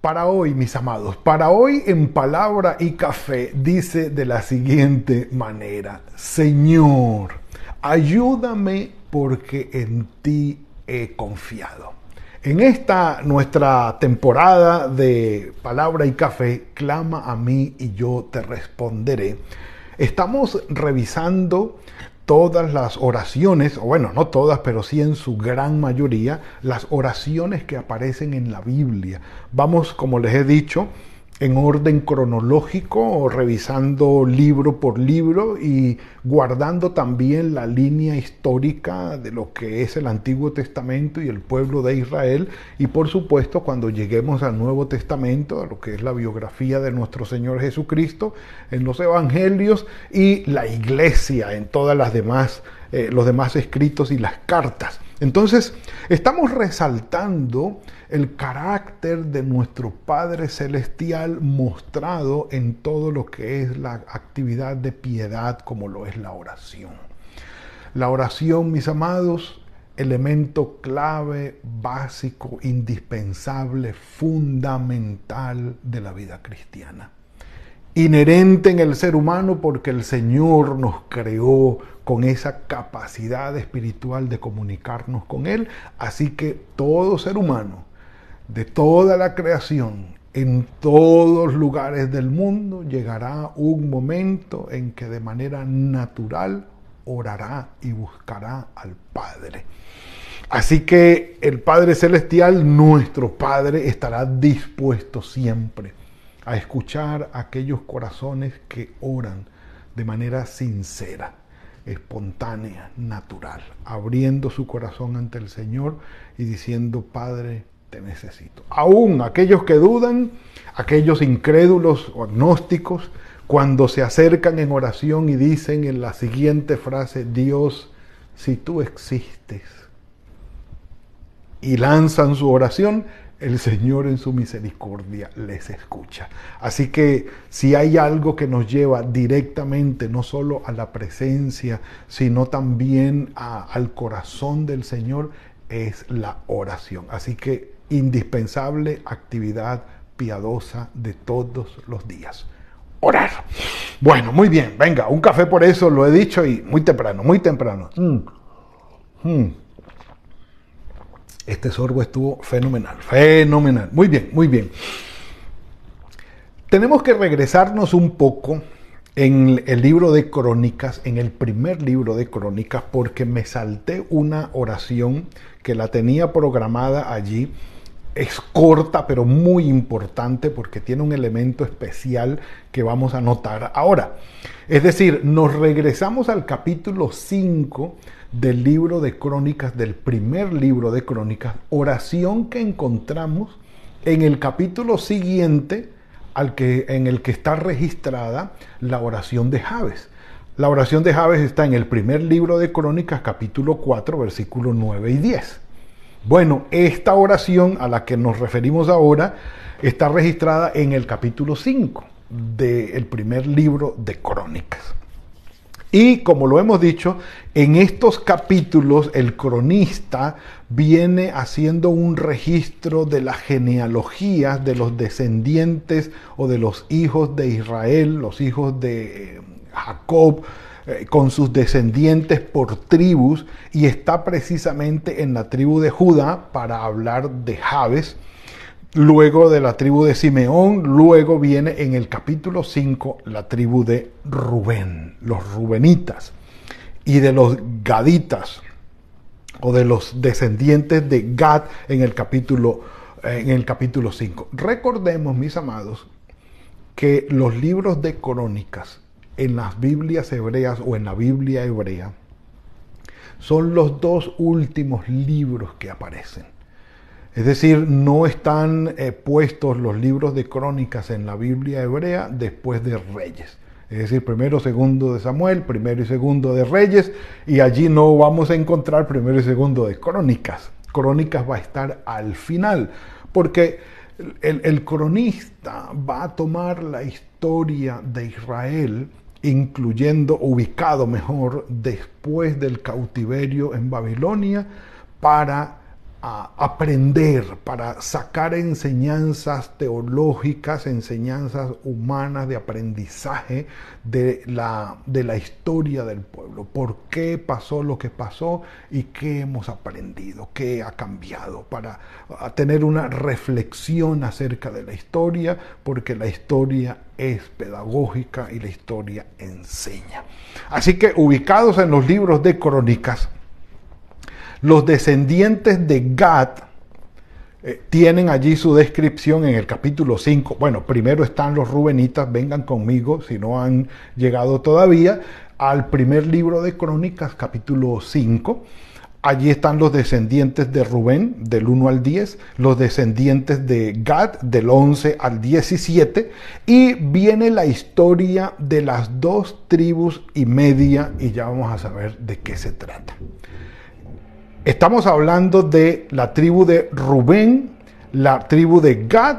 Para hoy, mis amados, para hoy en palabra y café dice de la siguiente manera, Señor, ayúdame porque en ti he confiado. En esta nuestra temporada de palabra y café, clama a mí y yo te responderé. Estamos revisando todas las oraciones, o bueno, no todas, pero sí en su gran mayoría, las oraciones que aparecen en la Biblia. Vamos, como les he dicho, en orden cronológico, revisando libro por libro y guardando también la línea histórica de lo que es el Antiguo Testamento y el pueblo de Israel. Y por supuesto, cuando lleguemos al Nuevo Testamento, a lo que es la biografía de nuestro Señor Jesucristo, en los Evangelios y la iglesia en todas las demás, eh, los demás escritos y las cartas. Entonces, estamos resaltando el carácter de nuestro Padre Celestial mostrado en todo lo que es la actividad de piedad como lo es la oración. La oración, mis amados, elemento clave, básico, indispensable, fundamental de la vida cristiana. Inherente en el ser humano porque el Señor nos creó con esa capacidad espiritual de comunicarnos con Él. Así que todo ser humano, de toda la creación, en todos lugares del mundo, llegará un momento en que de manera natural orará y buscará al Padre. Así que el Padre Celestial, nuestro Padre, estará dispuesto siempre a escuchar aquellos corazones que oran de manera sincera espontánea, natural, abriendo su corazón ante el Señor y diciendo, Padre, te necesito. Aún aquellos que dudan, aquellos incrédulos o agnósticos, cuando se acercan en oración y dicen en la siguiente frase, Dios, si tú existes, y lanzan su oración, el Señor en su misericordia les escucha. Así que si hay algo que nos lleva directamente no solo a la presencia, sino también al corazón del Señor, es la oración. Así que indispensable actividad piadosa de todos los días. Orar. Bueno, muy bien, venga, un café por eso, lo he dicho y muy temprano, muy temprano. Mm. Mm. Este sorbo estuvo fenomenal, fenomenal. Muy bien, muy bien. Tenemos que regresarnos un poco en el libro de Crónicas, en el primer libro de Crónicas, porque me salté una oración que la tenía programada allí. Es corta, pero muy importante porque tiene un elemento especial que vamos a notar ahora. Es decir, nos regresamos al capítulo 5 del libro de crónicas, del primer libro de crónicas, oración que encontramos en el capítulo siguiente al que, en el que está registrada la oración de Javes. La oración de Javes está en el primer libro de crónicas, capítulo 4, versículos 9 y 10. Bueno, esta oración a la que nos referimos ahora está registrada en el capítulo 5 del primer libro de crónicas. Y como lo hemos dicho, en estos capítulos el cronista viene haciendo un registro de las genealogías de los descendientes o de los hijos de Israel, los hijos de eh, Jacob, eh, con sus descendientes por tribus, y está precisamente en la tribu de Judá para hablar de Jabes luego de la tribu de Simeón, luego viene en el capítulo 5 la tribu de Rubén, los rubenitas, y de los gaditas, o de los descendientes de Gad en el capítulo, en el capítulo 5. Recordemos, mis amados, que los libros de crónicas en las Biblias hebreas o en la Biblia hebrea son los dos últimos libros que aparecen. Es decir, no están eh, puestos los libros de crónicas en la Biblia hebrea después de Reyes. Es decir, primero, segundo de Samuel, primero y segundo de Reyes, y allí no vamos a encontrar primero y segundo de Crónicas. Crónicas va a estar al final, porque el, el cronista va a tomar la historia de Israel incluyendo, ubicado mejor, después del cautiverio en Babilonia, para a aprender, para sacar enseñanzas teológicas, enseñanzas humanas de aprendizaje de la, de la historia del pueblo. ¿Por qué pasó lo que pasó y qué hemos aprendido? ¿Qué ha cambiado? Para tener una reflexión acerca de la historia, porque la historia es pedagógica y la historia enseña. Así que ubicados en los libros de crónicas, los descendientes de Gad eh, tienen allí su descripción en el capítulo 5. Bueno, primero están los Rubenitas, vengan conmigo si no han llegado todavía al primer libro de Crónicas, capítulo 5. Allí están los descendientes de Rubén, del 1 al 10, los descendientes de Gad, del 11 al 17, y viene la historia de las dos tribus y media, y ya vamos a saber de qué se trata. Estamos hablando de la tribu de Rubén, la tribu de Gad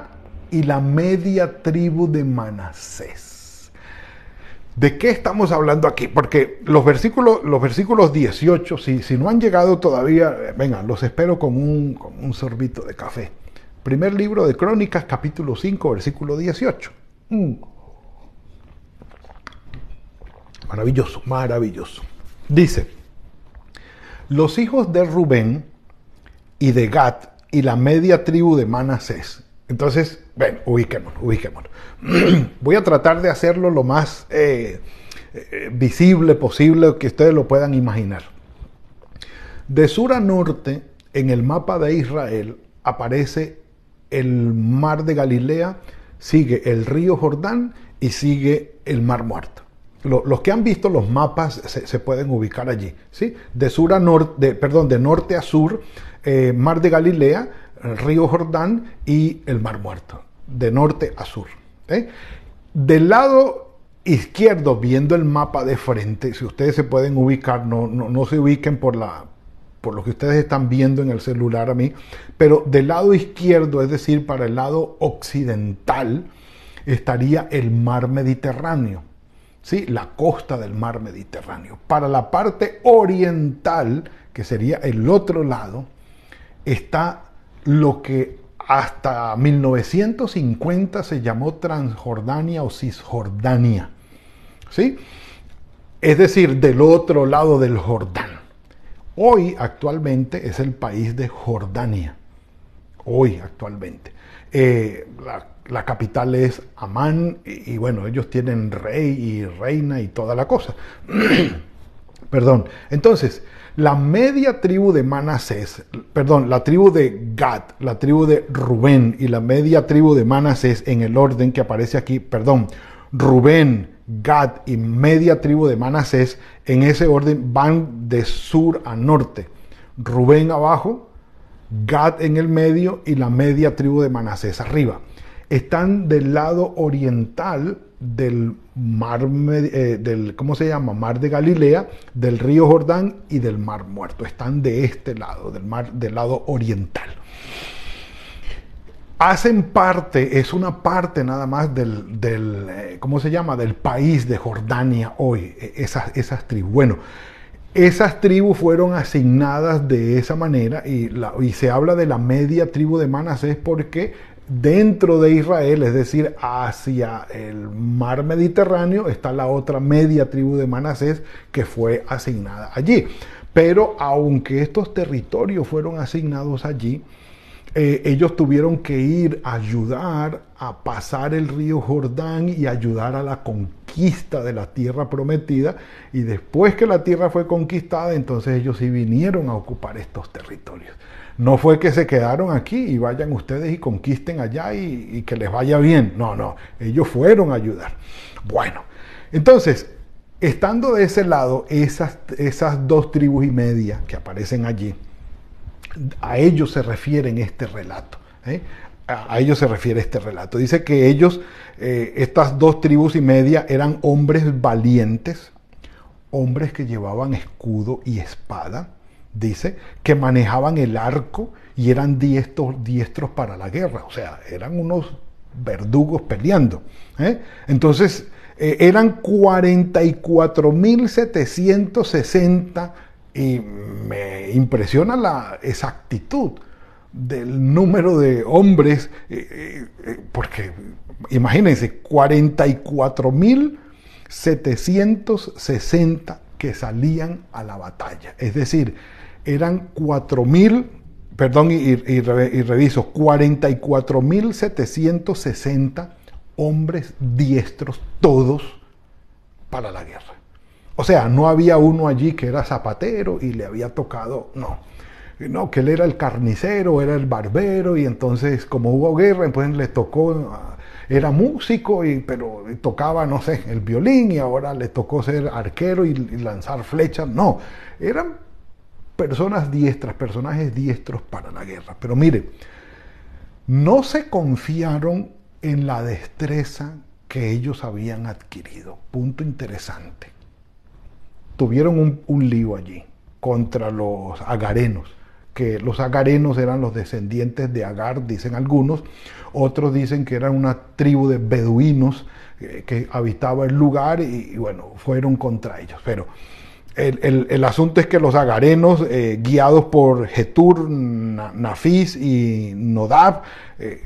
y la media tribu de Manasés. ¿De qué estamos hablando aquí? Porque los versículos, los versículos 18, si, si no han llegado todavía, vengan, los espero con un, un sorbito de café. Primer libro de Crónicas, capítulo 5, versículo 18. Mm. Maravilloso, maravilloso. Dice, los hijos de Rubén y de Gad y la media tribu de Manasés. Entonces, ven, ubiquémonos, ubiquémonos. Voy a tratar de hacerlo lo más eh, eh, visible posible que ustedes lo puedan imaginar. De sur a norte, en el mapa de Israel, aparece el mar de Galilea, sigue el río Jordán y sigue el mar muerto los que han visto los mapas se, pueden ubicar allí, ¿sí? De sur a norte, perdón, de norte a sur, eh, Mar de Galilea, Río Jordán y el Mar Muerto, de norte a sur. ¿eh? Del lado izquierdo, viendo el mapa de frente, si ustedes se pueden ubicar, no, no, no se ubiquen por, la, por lo que ustedes están viendo en el celular a mí, pero del lado izquierdo, es decir, para el lado occidental, estaría el mar Mediterráneo. ¿Sí? la costa del mar Mediterráneo. Para la parte oriental, que sería el otro lado, está lo que hasta 1950 se llamó Transjordania o Cisjordania. ¿Sí? Es decir, del otro lado del Jordán. Hoy actualmente es el país de Jordania. Hoy actualmente. Eh, capital es Amán y, bueno, ellos tienen rey y reina y toda la cosa. perdón. Entonces, la media tribu de Manasés, perdón, la tribu de Gad, la tribu de Rubén y la media tribu de Manasés en el orden que aparece aquí, perdón, Rubén, Gad y media tribu de Manasés, en ese orden van de sur a norte. Rubén abajo, Gad en el medio y la media tribu de Manasés arriba están del lado oriental del mar, eh, del, ¿cómo se llama? Mar de Galilea, del río Jordán y del mar muerto. Están de este lado, del mar, del lado oriental. Hacen parte, es una parte nada más del, del eh, ¿cómo se llama? Del país de Jordania hoy, e, esas, esas tribus. Bueno, esas tribus fueron asignadas de esa manera y, y, se habla de la media tribu de Manasés porque dentro de Israel, es decir, hacia el mar Mediterráneo, está la otra media tribu de Manasés que fue asignada allí. Pero aunque estos territorios fueron asignados allí, eh, ellos tuvieron que ir a ayudar a pasar el río Jordán y ayudar a la conquista de la tierra prometida. Y después que la tierra fue conquistada, entonces ellos sí vinieron a ocupar estos territorios. No fue que se quedaron aquí y vayan ustedes y conquisten allá y, que les vaya bien. No, no, ellos fueron a ayudar. Bueno, entonces, estando de ese lado, esas, esas dos tribus y media que aparecen allí, A ellos se refiere este relato. ¿eh? A ellos se refiere este relato. Dice que ellos, eh, estas dos tribus y media, eran hombres valientes, hombres que llevaban escudo y espada, dice, que manejaban el arco y eran diestros, diestros para la guerra. O sea, eran unos verdugos peleando. ¿eh? Entonces, eh, eran 44.760 y me impresiona la exactitud del número de hombres, eh, porque imagínense, 44.760 que salían a la batalla. Es decir, eran 4.000 perdón, y, y, y reviso, 44.760 hombres diestros, todos para la guerra. O sea, no había uno allí que era zapatero y le había tocado, no. No, que él era el carnicero, era el barbero y entonces como hubo guerra, pues le tocó, era músico, y, pero tocaba, no sé, el violín y ahora le tocó ser arquero y, y lanzar flechas. No, eran personas diestras, personajes diestros para la guerra. Pero mire, no se confiaron en la destreza que ellos habían adquirido. Punto interesante. Tuvieron un, lío allí contra los agarenos, que los agarenos eran los descendientes de Agar, dicen algunos, otros dicen que eran una tribu de beduinos eh, que habitaba el lugar y, y bueno, fueron contra ellos. Pero el, asunto es que los agarenos, eh, guiados por Getur, Nafis y Nodab, eh,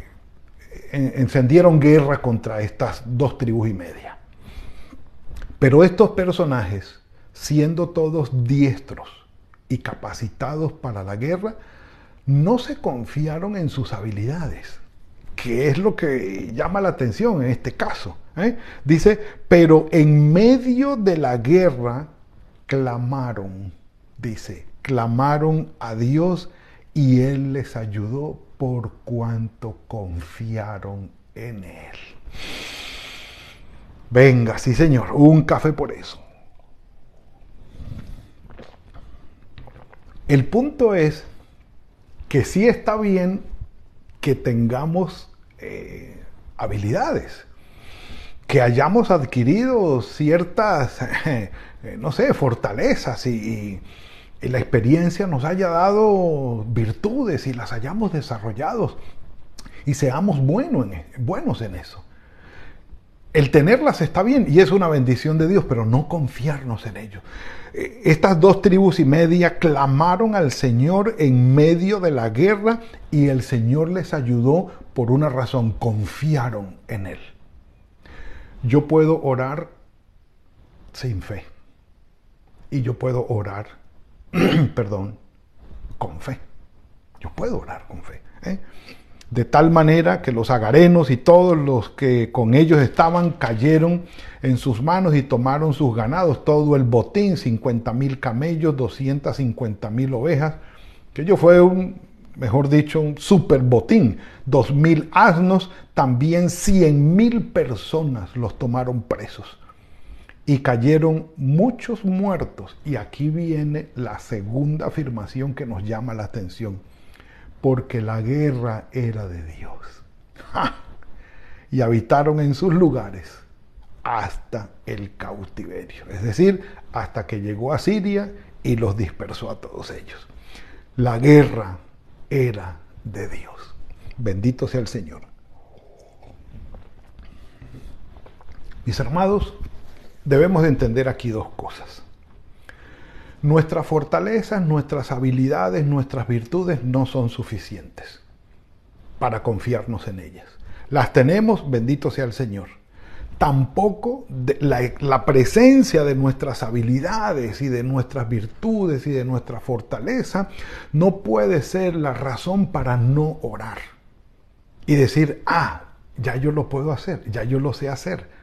encendieron guerra contra estas dos tribus y media. Pero estos personajes, siendo todos diestros y capacitados para la guerra, no se confiaron en sus habilidades, que es lo que llama la atención en este caso. ¿eh? Dice, pero en medio de la guerra, clamaron, dice, clamaron a Dios y Él les ayudó por cuanto confiaron en Él. Venga, sí señor, un café por eso. El punto es que sí está bien que tengamos eh, habilidades, que hayamos adquirido ciertas eh, no sé, fortalezas y, la experiencia nos haya dado virtudes y las hayamos desarrollado y seamos buenos en, e, buenos en eso. El tenerlas está bien y es una bendición de Dios, pero no confiarnos en ello. Eh, estas dos tribus y media clamaron al Señor en medio de la guerra y el Señor les ayudó por una razón, confiaron en Él. Yo puedo orar sin fe y yo puedo orar, perdón, con fe. Yo puedo orar con fe. ¿eh? De tal manera que los agarenos y todos los que con ellos estaban cayeron en sus manos y tomaron sus ganados, todo el botín, 50 mil camellos, 250 mil ovejas, que ello fue un, mejor dicho, un super botín, dos mil asnos, también cien mil personas los tomaron presos y cayeron muchos muertos. Y aquí viene la segunda afirmación que nos llama la atención. Porque la guerra era de Dios. Y habitaron en sus lugares hasta el cautiverio. Es decir, hasta que llegó a Siria y los dispersó a todos ellos. La guerra era de Dios. Bendito sea el Señor. Mis hermanos, debemos de entender aquí dos cosas. Nuestras fortalezas, nuestras habilidades, nuestras virtudes no son suficientes para confiarnos en ellas. Las tenemos, bendito sea el Señor. Tampoco la, la, presencia de nuestras habilidades y de nuestras virtudes y de nuestra fortaleza no puede ser la razón para no orar y decir, ah, ya yo lo puedo hacer, ya yo lo sé hacer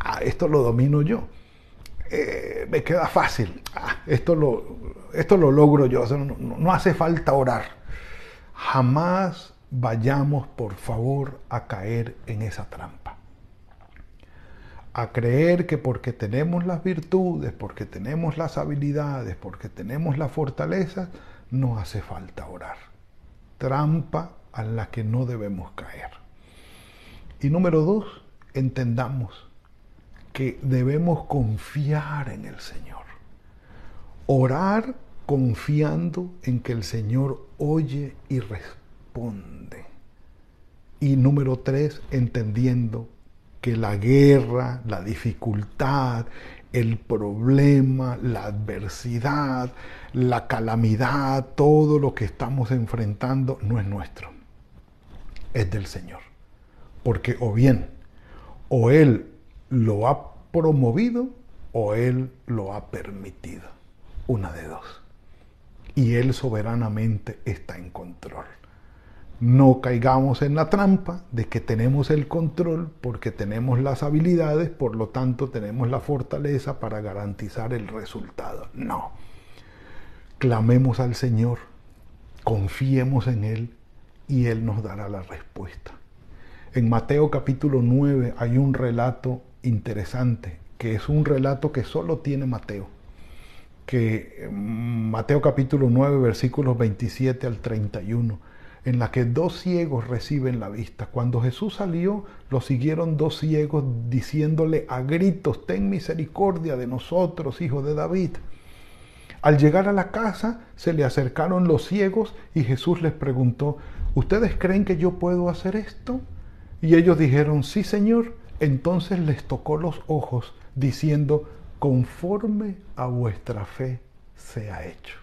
ah, esto lo domino yo. Eh, me queda fácil, ah, esto, lo, esto lo logro yo, no, no hace falta orar. Jamás vayamos, por favor, a caer en esa trampa. A creer que porque tenemos las virtudes, porque tenemos las habilidades, porque tenemos la fortaleza, no hace falta orar. Trampa a la que no debemos caer. Y número dos, entendamos que debemos confiar en el Señor. Orar confiando en que el Señor oye y responde. Y número tres, entendiendo que la guerra, la dificultad, el problema, la adversidad, la calamidad, todo lo que estamos enfrentando no es nuestro, es del Señor. Porque o bien, o Él lo ha promovido o Él lo ha permitido. Una de dos. Y Él soberanamente está en control. No caigamos en la trampa de que tenemos el control porque tenemos las habilidades, por lo tanto tenemos la fortaleza para garantizar el resultado. No. Clamemos al Señor, confiemos en Él y Él nos dará la respuesta. En Mateo capítulo 9 hay un relato interesante, que es un relato que solo tiene Mateo, que mm, Mateo capítulo 9 versículos 27 al 31, en la que dos ciegos reciben la vista. Cuando Jesús salió, lo siguieron dos ciegos diciéndole a gritos, ten misericordia de nosotros, hijo de David. Al llegar a la casa, se le acercaron los ciegos y Jesús les preguntó, ¿ustedes creen que yo puedo hacer esto? Y ellos dijeron, sí, Señor. Entonces les tocó los ojos, diciendo, conforme a vuestra fe sea hecho.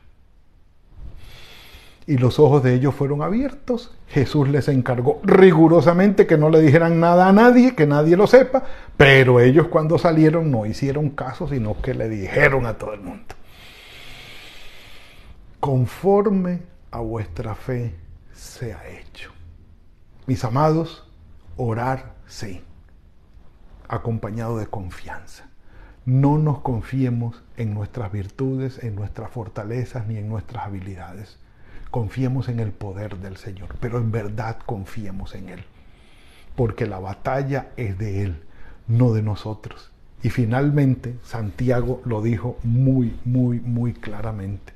Y los ojos de ellos fueron abiertos. Jesús les encargó rigurosamente que no le dijeran nada a nadie, que nadie lo sepa, pero ellos cuando salieron no hicieron caso, sino que le dijeron a todo el mundo. Conforme a vuestra fe sea hecho. Mis amados, orar sí acompañado de confianza. No nos confiemos en nuestras virtudes, en nuestras fortalezas ni en nuestras habilidades. Confiemos en el poder del Señor, pero en verdad confiemos en Él. Porque la batalla es de Él, no de nosotros. Y finalmente, Santiago lo dijo muy, muy, muy claramente.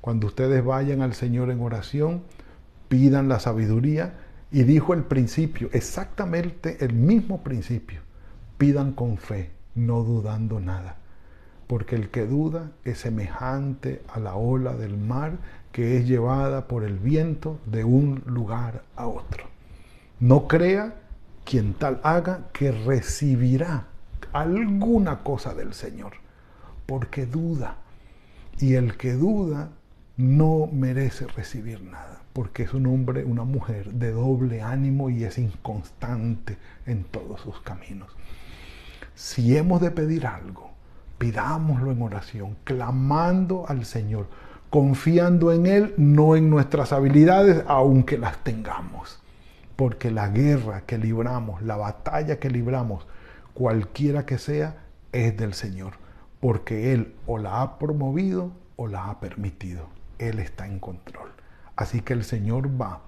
Cuando ustedes vayan al Señor en oración, pidan la sabiduría y dijo el principio, exactamente el mismo principio pidan con fe, no dudando nada, porque el que duda es semejante a la ola del mar que es llevada por el viento de un lugar a otro. No crea quien tal haga que recibirá alguna cosa del Señor, porque duda. Y el que duda no merece recibir nada, porque es un hombre, una mujer de doble ánimo y es inconstante en todos sus caminos. Si hemos de pedir algo, pidámoslo en oración, clamando al Señor, confiando en Él, no en nuestras habilidades, aunque las tengamos. Porque la guerra que libramos, la batalla que libramos, cualquiera que sea, es del Señor. Porque Él o la ha promovido o la ha permitido. Él está en control. Así que el Señor va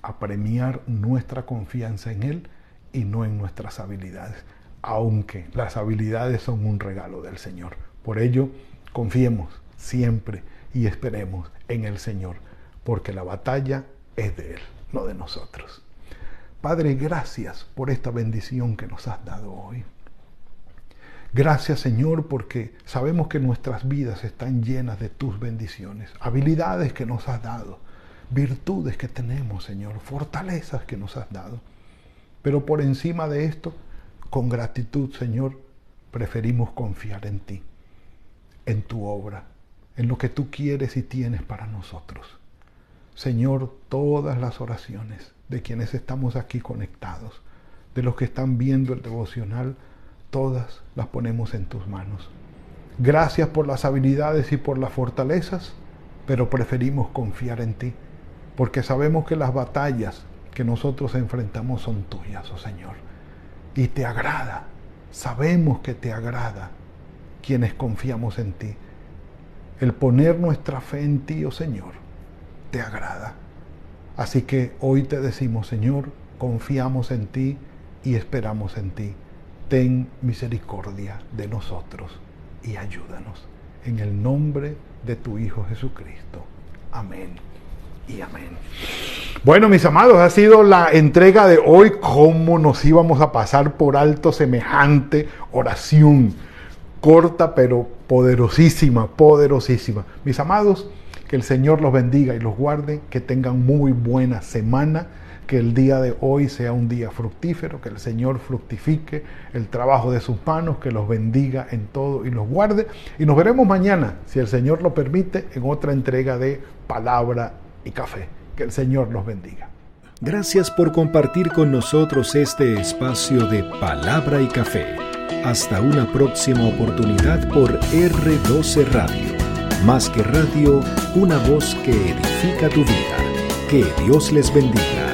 a premiar nuestra confianza en Él y no en nuestras habilidades aunque las habilidades son un regalo del Señor. Por ello, confiemos siempre y esperemos en el Señor, porque la batalla es de Él, no de nosotros. Padre, gracias por esta bendición que nos has dado hoy. Gracias Señor porque sabemos que nuestras vidas están llenas de tus bendiciones, habilidades que nos has dado, virtudes que tenemos Señor, fortalezas que nos has dado. Pero por encima de esto, con gratitud, Señor, preferimos confiar en ti, en tu obra, en lo que tú quieres y tienes para nosotros. Señor, todas las oraciones de quienes estamos aquí conectados, de los que están viendo el devocional, todas las ponemos en tus manos. Gracias por las habilidades y por las fortalezas, pero preferimos confiar en ti, porque sabemos que las batallas que nosotros enfrentamos son tuyas, oh Señor y te agrada. Sabemos que te agrada quienes confiamos en ti. El poner nuestra fe en ti, oh Señor, te agrada. Así que hoy te decimos, Señor, confiamos en ti y esperamos en ti. Ten misericordia de nosotros y ayúdanos. En el nombre de tu Hijo Jesucristo. Amén y amén. Bueno, mis amados, ha sido la entrega de hoy. ¿Cómo nos íbamos a pasar por alto semejante oración? Corta, pero poderosísima, poderosísima. Mis amados, que el Señor los bendiga y los guarde, que tengan muy buena semana, que el día de hoy sea un día fructífero, que el Señor fructifique el trabajo de sus manos, que los bendiga en todo y los guarde. Y nos veremos mañana, si el Señor lo permite, en otra entrega de Palabra y Café. Que el Señor los bendiga. Gracias por compartir con nosotros este espacio de Palabra y Café. Hasta una próxima oportunidad por R12 Radio. Más que radio, una voz que edifica tu vida. Que Dios les bendiga.